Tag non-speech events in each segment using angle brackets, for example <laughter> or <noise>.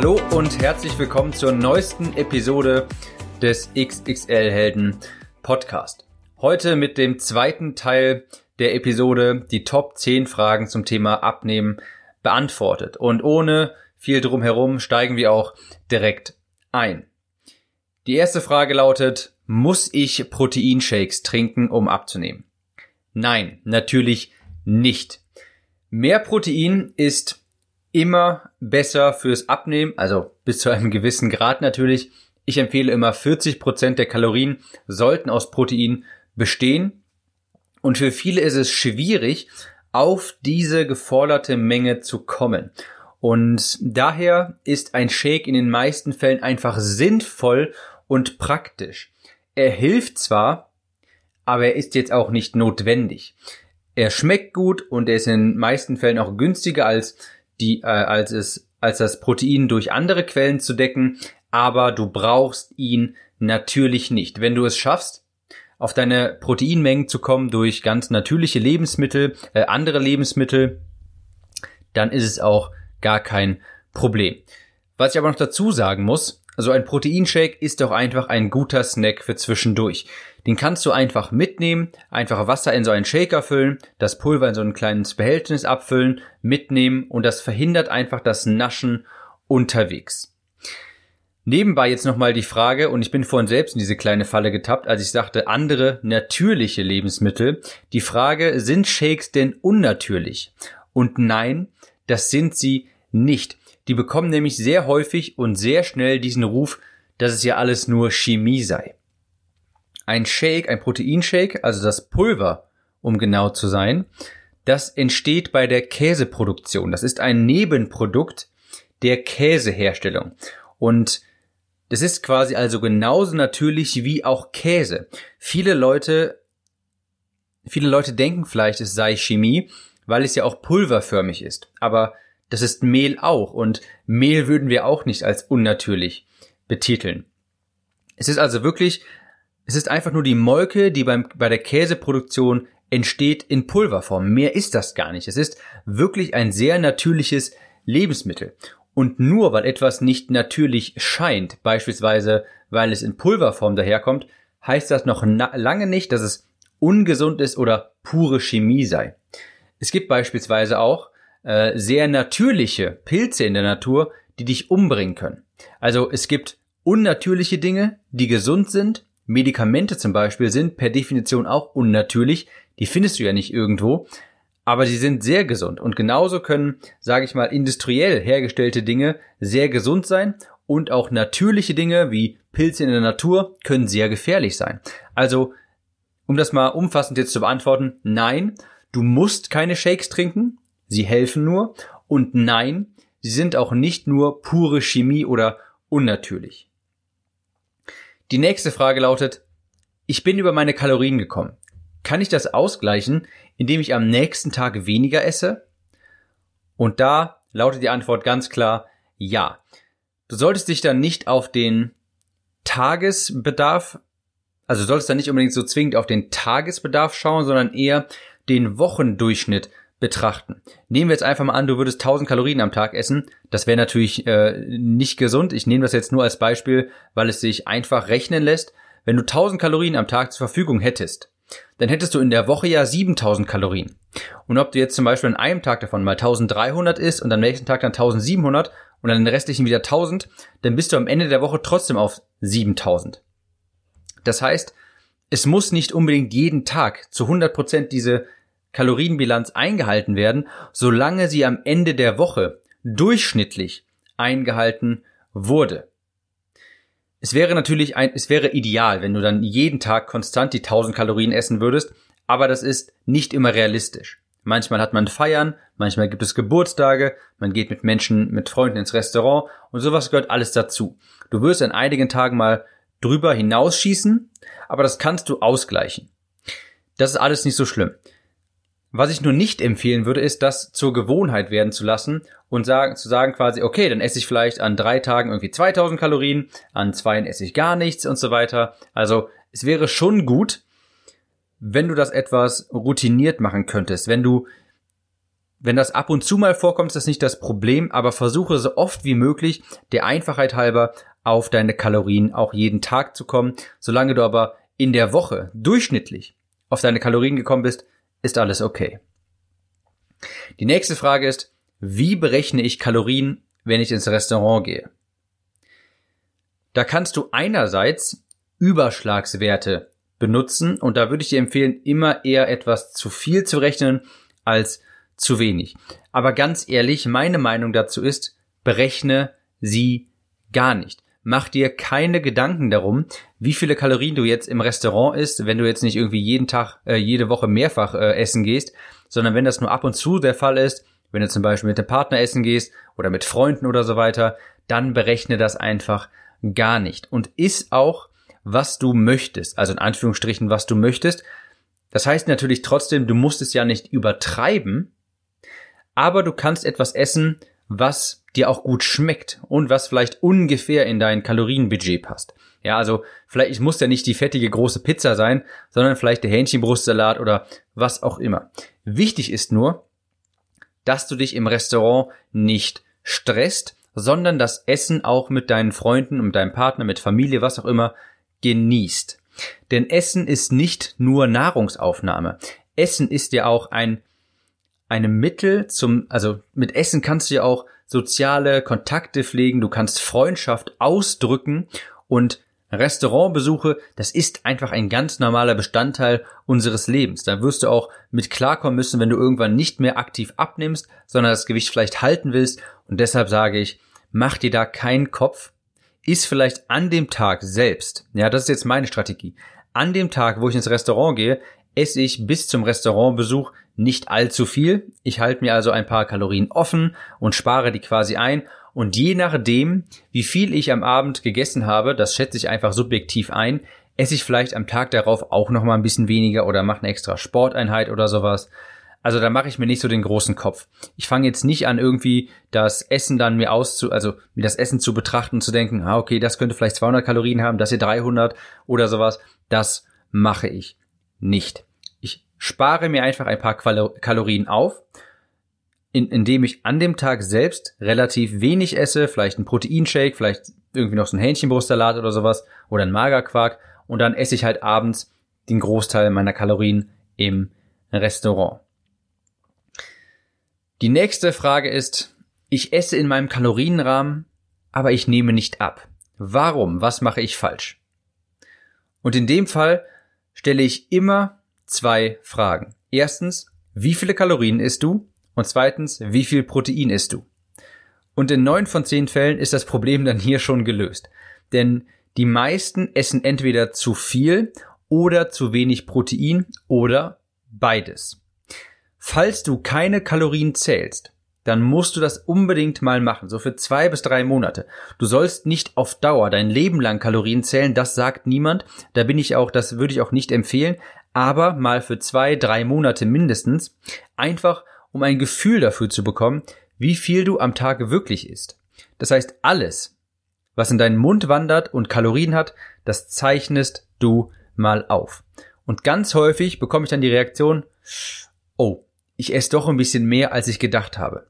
Hallo und herzlich willkommen zur neuesten Episode des XXL Helden Podcast. Heute mit dem zweiten Teil der Episode die Top 10 Fragen zum Thema Abnehmen beantwortet. Und ohne viel drumherum steigen wir auch direkt ein. Die erste Frage lautet, muss ich Proteinshakes trinken, um abzunehmen? Nein, natürlich nicht. Mehr Protein ist immer besser fürs Abnehmen, also bis zu einem gewissen Grad natürlich. Ich empfehle immer 40 Prozent der Kalorien sollten aus Protein bestehen. Und für viele ist es schwierig, auf diese geforderte Menge zu kommen. Und daher ist ein Shake in den meisten Fällen einfach sinnvoll und praktisch. Er hilft zwar, aber er ist jetzt auch nicht notwendig. Er schmeckt gut und er ist in den meisten Fällen auch günstiger als die, äh, als es, als das Protein durch andere Quellen zu decken, aber du brauchst ihn natürlich nicht. Wenn du es schaffst, auf deine Proteinmengen zu kommen durch ganz natürliche Lebensmittel, äh, andere Lebensmittel, dann ist es auch gar kein Problem. Was ich aber noch dazu sagen muss, also ein Proteinshake ist doch einfach ein guter Snack für zwischendurch. Den kannst du einfach mitnehmen, einfach Wasser in so einen Shaker füllen, das Pulver in so ein kleines Behältnis abfüllen, mitnehmen und das verhindert einfach das Naschen unterwegs. Nebenbei jetzt nochmal die Frage, und ich bin vorhin selbst in diese kleine Falle getappt, als ich sagte, andere natürliche Lebensmittel. Die Frage, sind Shakes denn unnatürlich? Und nein, das sind sie nicht. Die bekommen nämlich sehr häufig und sehr schnell diesen Ruf, dass es ja alles nur Chemie sei. Ein Shake, ein Proteinshake, also das Pulver, um genau zu sein, das entsteht bei der Käseproduktion. Das ist ein Nebenprodukt der Käseherstellung. Und das ist quasi also genauso natürlich wie auch Käse. Viele Leute, viele Leute denken vielleicht, es sei Chemie, weil es ja auch pulverförmig ist. Aber das ist Mehl auch und Mehl würden wir auch nicht als unnatürlich betiteln. Es ist also wirklich es ist einfach nur die Molke, die beim, bei der Käseproduktion entsteht in Pulverform. Mehr ist das gar nicht. Es ist wirklich ein sehr natürliches Lebensmittel. Und nur weil etwas nicht natürlich scheint, beispielsweise weil es in Pulverform daherkommt, heißt das noch lange nicht, dass es ungesund ist oder pure Chemie sei. Es gibt beispielsweise auch äh, sehr natürliche Pilze in der Natur, die dich umbringen können. Also es gibt unnatürliche Dinge, die gesund sind Medikamente zum Beispiel sind per Definition auch unnatürlich. Die findest du ja nicht irgendwo. Aber sie sind sehr gesund. Und genauso können, sage ich mal, industriell hergestellte Dinge sehr gesund sein. Und auch natürliche Dinge wie Pilze in der Natur können sehr gefährlich sein. Also, um das mal umfassend jetzt zu beantworten, nein, du musst keine Shakes trinken. Sie helfen nur. Und nein, sie sind auch nicht nur pure Chemie oder unnatürlich. Die nächste Frage lautet, ich bin über meine Kalorien gekommen. Kann ich das ausgleichen, indem ich am nächsten Tag weniger esse? Und da lautet die Antwort ganz klar, ja. Du solltest dich dann nicht auf den Tagesbedarf, also solltest dann nicht unbedingt so zwingend auf den Tagesbedarf schauen, sondern eher den Wochendurchschnitt betrachten. Nehmen wir jetzt einfach mal an, du würdest 1000 Kalorien am Tag essen. Das wäre natürlich äh, nicht gesund. Ich nehme das jetzt nur als Beispiel, weil es sich einfach rechnen lässt. Wenn du 1000 Kalorien am Tag zur Verfügung hättest, dann hättest du in der Woche ja 7000 Kalorien. Und ob du jetzt zum Beispiel an einem Tag davon mal 1300 isst und am nächsten Tag dann 1700 und an den restlichen wieder 1000, dann bist du am Ende der Woche trotzdem auf 7000. Das heißt, es muss nicht unbedingt jeden Tag zu 100 Prozent diese Kalorienbilanz eingehalten werden, solange sie am Ende der Woche durchschnittlich eingehalten wurde. Es wäre natürlich ein, es wäre ideal, wenn du dann jeden Tag konstant die 1000 Kalorien essen würdest, aber das ist nicht immer realistisch. manchmal hat man Feiern, manchmal gibt es Geburtstage, man geht mit Menschen, mit Freunden ins Restaurant und sowas gehört alles dazu. Du wirst an einigen Tagen mal drüber hinausschießen, aber das kannst du ausgleichen. Das ist alles nicht so schlimm. Was ich nur nicht empfehlen würde, ist, das zur Gewohnheit werden zu lassen und sagen, zu sagen quasi, okay, dann esse ich vielleicht an drei Tagen irgendwie 2000 Kalorien, an zwei esse ich gar nichts und so weiter. Also es wäre schon gut, wenn du das etwas routiniert machen könntest, wenn du wenn das ab und zu mal vorkommt, ist das nicht das Problem, aber versuche so oft wie möglich, der Einfachheit halber, auf deine Kalorien auch jeden Tag zu kommen. Solange du aber in der Woche durchschnittlich auf deine Kalorien gekommen bist, ist alles okay. Die nächste Frage ist, wie berechne ich Kalorien, wenn ich ins Restaurant gehe? Da kannst du einerseits Überschlagswerte benutzen und da würde ich dir empfehlen, immer eher etwas zu viel zu rechnen als zu wenig. Aber ganz ehrlich, meine Meinung dazu ist, berechne sie gar nicht. Mach dir keine Gedanken darum, wie viele Kalorien du jetzt im Restaurant isst, wenn du jetzt nicht irgendwie jeden Tag, äh, jede Woche mehrfach äh, essen gehst, sondern wenn das nur ab und zu der Fall ist, wenn du zum Beispiel mit dem Partner essen gehst oder mit Freunden oder so weiter, dann berechne das einfach gar nicht. Und iss auch, was du möchtest. Also in Anführungsstrichen, was du möchtest. Das heißt natürlich trotzdem, du musst es ja nicht übertreiben, aber du kannst etwas essen, was dir auch gut schmeckt und was vielleicht ungefähr in dein Kalorienbudget passt. Ja, also vielleicht es muss ja nicht die fettige große Pizza sein, sondern vielleicht der Hähnchenbrustsalat oder was auch immer. Wichtig ist nur, dass du dich im Restaurant nicht stresst, sondern das Essen auch mit deinen Freunden, mit deinem Partner, mit Familie, was auch immer, genießt. Denn Essen ist nicht nur Nahrungsaufnahme. Essen ist ja auch ein einem Mittel zum, also mit Essen kannst du ja auch soziale Kontakte pflegen, du kannst Freundschaft ausdrücken und Restaurantbesuche, das ist einfach ein ganz normaler Bestandteil unseres Lebens. Da wirst du auch mit klarkommen müssen, wenn du irgendwann nicht mehr aktiv abnimmst, sondern das Gewicht vielleicht halten willst. Und deshalb sage ich, mach dir da keinen Kopf. Ist vielleicht an dem Tag selbst, ja, das ist jetzt meine Strategie. An dem Tag, wo ich ins Restaurant gehe, esse ich bis zum Restaurantbesuch nicht allzu viel. Ich halte mir also ein paar Kalorien offen und spare die quasi ein. Und je nachdem, wie viel ich am Abend gegessen habe, das schätze ich einfach subjektiv ein, esse ich vielleicht am Tag darauf auch noch mal ein bisschen weniger oder mache eine extra Sporteinheit oder sowas. Also da mache ich mir nicht so den großen Kopf. Ich fange jetzt nicht an irgendwie das Essen dann mir auszu, also mir das Essen zu betrachten zu denken, ah okay, das könnte vielleicht 200 Kalorien haben, das hier 300 oder sowas. Das mache ich nicht. Spare mir einfach ein paar Kalorien auf, in, indem ich an dem Tag selbst relativ wenig esse, vielleicht ein Proteinshake, vielleicht irgendwie noch so ein Hähnchenbrustsalat oder sowas oder ein Magerquark und dann esse ich halt abends den Großteil meiner Kalorien im Restaurant. Die nächste Frage ist, ich esse in meinem Kalorienrahmen, aber ich nehme nicht ab. Warum? Was mache ich falsch? Und in dem Fall stelle ich immer zwei Fragen. Erstens, wie viele Kalorien isst du? Und zweitens, wie viel Protein isst du? Und in neun von zehn Fällen ist das Problem dann hier schon gelöst. Denn die meisten essen entweder zu viel oder zu wenig Protein oder beides. Falls du keine Kalorien zählst, dann musst du das unbedingt mal machen, so für zwei bis drei Monate. Du sollst nicht auf Dauer dein Leben lang Kalorien zählen, das sagt niemand. Da bin ich auch, das würde ich auch nicht empfehlen aber mal für zwei, drei Monate mindestens, einfach um ein Gefühl dafür zu bekommen, wie viel du am Tag wirklich isst. Das heißt, alles, was in deinen Mund wandert und Kalorien hat, das zeichnest du mal auf. Und ganz häufig bekomme ich dann die Reaktion, oh, ich esse doch ein bisschen mehr, als ich gedacht habe.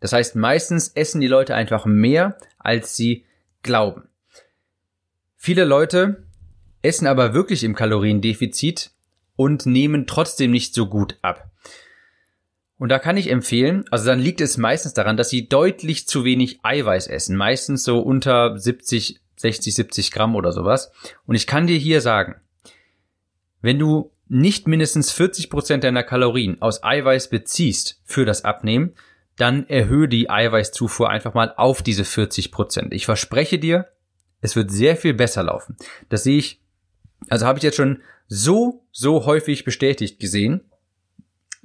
Das heißt, meistens essen die Leute einfach mehr, als sie glauben. Viele Leute essen aber wirklich im Kaloriendefizit und nehmen trotzdem nicht so gut ab. Und da kann ich empfehlen, also dann liegt es meistens daran, dass sie deutlich zu wenig Eiweiß essen, meistens so unter 70, 60, 70 Gramm oder sowas. Und ich kann dir hier sagen, wenn du nicht mindestens 40 Prozent deiner Kalorien aus Eiweiß beziehst für das Abnehmen, dann erhöhe die Eiweißzufuhr einfach mal auf diese 40 Prozent. Ich verspreche dir, es wird sehr viel besser laufen. Das sehe ich also habe ich jetzt schon so, so häufig bestätigt gesehen,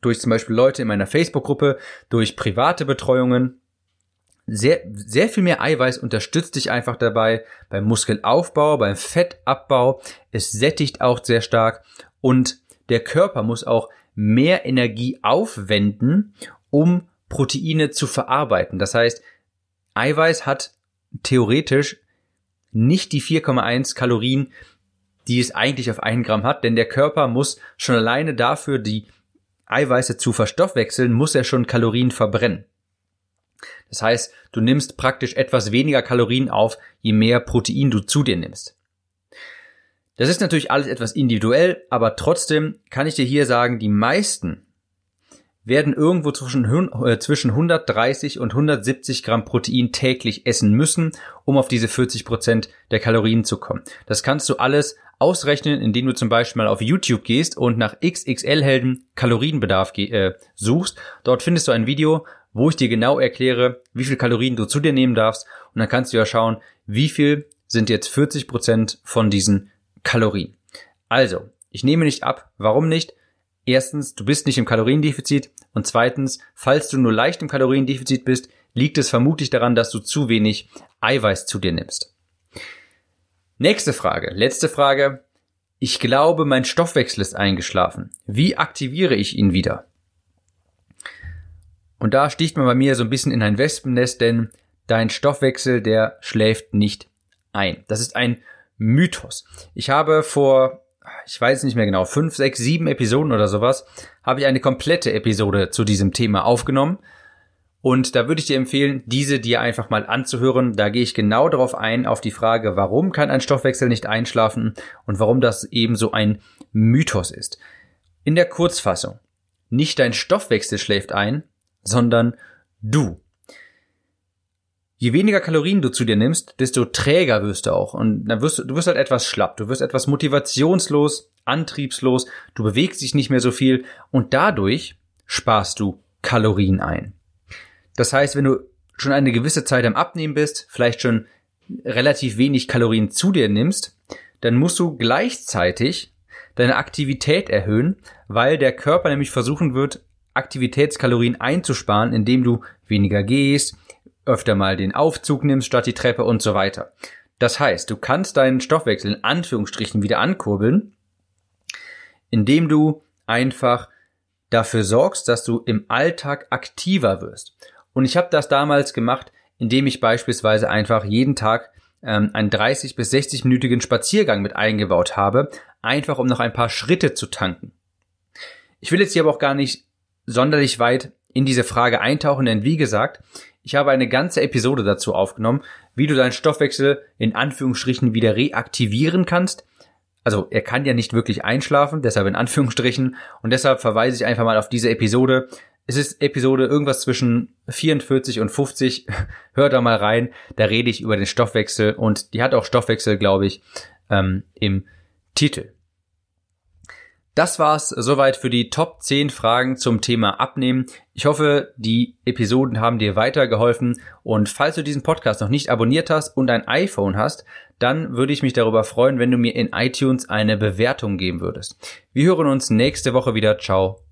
durch zum Beispiel Leute in meiner Facebook-Gruppe, durch private Betreuungen. Sehr, sehr viel mehr Eiweiß unterstützt dich einfach dabei beim Muskelaufbau, beim Fettabbau. Es sättigt auch sehr stark und der Körper muss auch mehr Energie aufwenden, um Proteine zu verarbeiten. Das heißt, Eiweiß hat theoretisch nicht die 4,1 Kalorien, die es eigentlich auf einen Gramm hat, denn der Körper muss schon alleine dafür, die Eiweiße zu verstoffwechseln, muss er schon Kalorien verbrennen. Das heißt, du nimmst praktisch etwas weniger Kalorien auf, je mehr Protein du zu dir nimmst. Das ist natürlich alles etwas individuell, aber trotzdem kann ich dir hier sagen, die meisten werden irgendwo zwischen, äh, zwischen 130 und 170 Gramm Protein täglich essen müssen, um auf diese 40 Prozent der Kalorien zu kommen. Das kannst du alles ausrechnen, indem du zum Beispiel mal auf YouTube gehst und nach XXL-Helden Kalorienbedarf äh, suchst. Dort findest du ein Video, wo ich dir genau erkläre, wie viel Kalorien du zu dir nehmen darfst. Und dann kannst du ja schauen, wie viel sind jetzt 40 Prozent von diesen Kalorien. Also, ich nehme nicht ab. Warum nicht? Erstens, du bist nicht im Kaloriendefizit. Und zweitens, falls du nur leicht im Kaloriendefizit bist, liegt es vermutlich daran, dass du zu wenig Eiweiß zu dir nimmst. Nächste Frage, letzte Frage. Ich glaube, mein Stoffwechsel ist eingeschlafen. Wie aktiviere ich ihn wieder? Und da sticht man bei mir so ein bisschen in ein Wespennest, denn dein Stoffwechsel, der schläft nicht ein. Das ist ein Mythos. Ich habe vor, ich weiß nicht mehr genau, fünf, sechs, sieben Episoden oder sowas, habe ich eine komplette Episode zu diesem Thema aufgenommen. Und da würde ich dir empfehlen, diese dir einfach mal anzuhören. Da gehe ich genau darauf ein, auf die Frage, warum kann ein Stoffwechsel nicht einschlafen und warum das eben so ein Mythos ist. In der Kurzfassung. Nicht dein Stoffwechsel schläft ein, sondern du je weniger Kalorien du zu dir nimmst, desto träger wirst du auch. Und dann wirst du, du wirst halt etwas schlapp, du wirst etwas motivationslos, antriebslos, du bewegst dich nicht mehr so viel und dadurch sparst du Kalorien ein. Das heißt, wenn du schon eine gewisse Zeit am Abnehmen bist, vielleicht schon relativ wenig Kalorien zu dir nimmst, dann musst du gleichzeitig deine Aktivität erhöhen, weil der Körper nämlich versuchen wird, Aktivitätskalorien einzusparen, indem du weniger gehst, öfter mal den Aufzug nimmst statt die Treppe und so weiter. Das heißt, du kannst deinen Stoffwechsel in Anführungsstrichen wieder ankurbeln, indem du einfach dafür sorgst, dass du im Alltag aktiver wirst. Und ich habe das damals gemacht, indem ich beispielsweise einfach jeden Tag ähm, einen 30 bis 60 minütigen Spaziergang mit eingebaut habe, einfach um noch ein paar Schritte zu tanken. Ich will jetzt hier aber auch gar nicht sonderlich weit in diese Frage eintauchen, denn wie gesagt, ich habe eine ganze Episode dazu aufgenommen, wie du deinen Stoffwechsel in Anführungsstrichen wieder reaktivieren kannst. Also er kann ja nicht wirklich einschlafen, deshalb in Anführungsstrichen. Und deshalb verweise ich einfach mal auf diese Episode. Es ist Episode irgendwas zwischen 44 und 50. <laughs> Hört da mal rein. Da rede ich über den Stoffwechsel und die hat auch Stoffwechsel, glaube ich, ähm, im Titel. Das war's soweit für die Top 10 Fragen zum Thema Abnehmen. Ich hoffe, die Episoden haben dir weitergeholfen und falls du diesen Podcast noch nicht abonniert hast und ein iPhone hast, dann würde ich mich darüber freuen, wenn du mir in iTunes eine Bewertung geben würdest. Wir hören uns nächste Woche wieder. Ciao,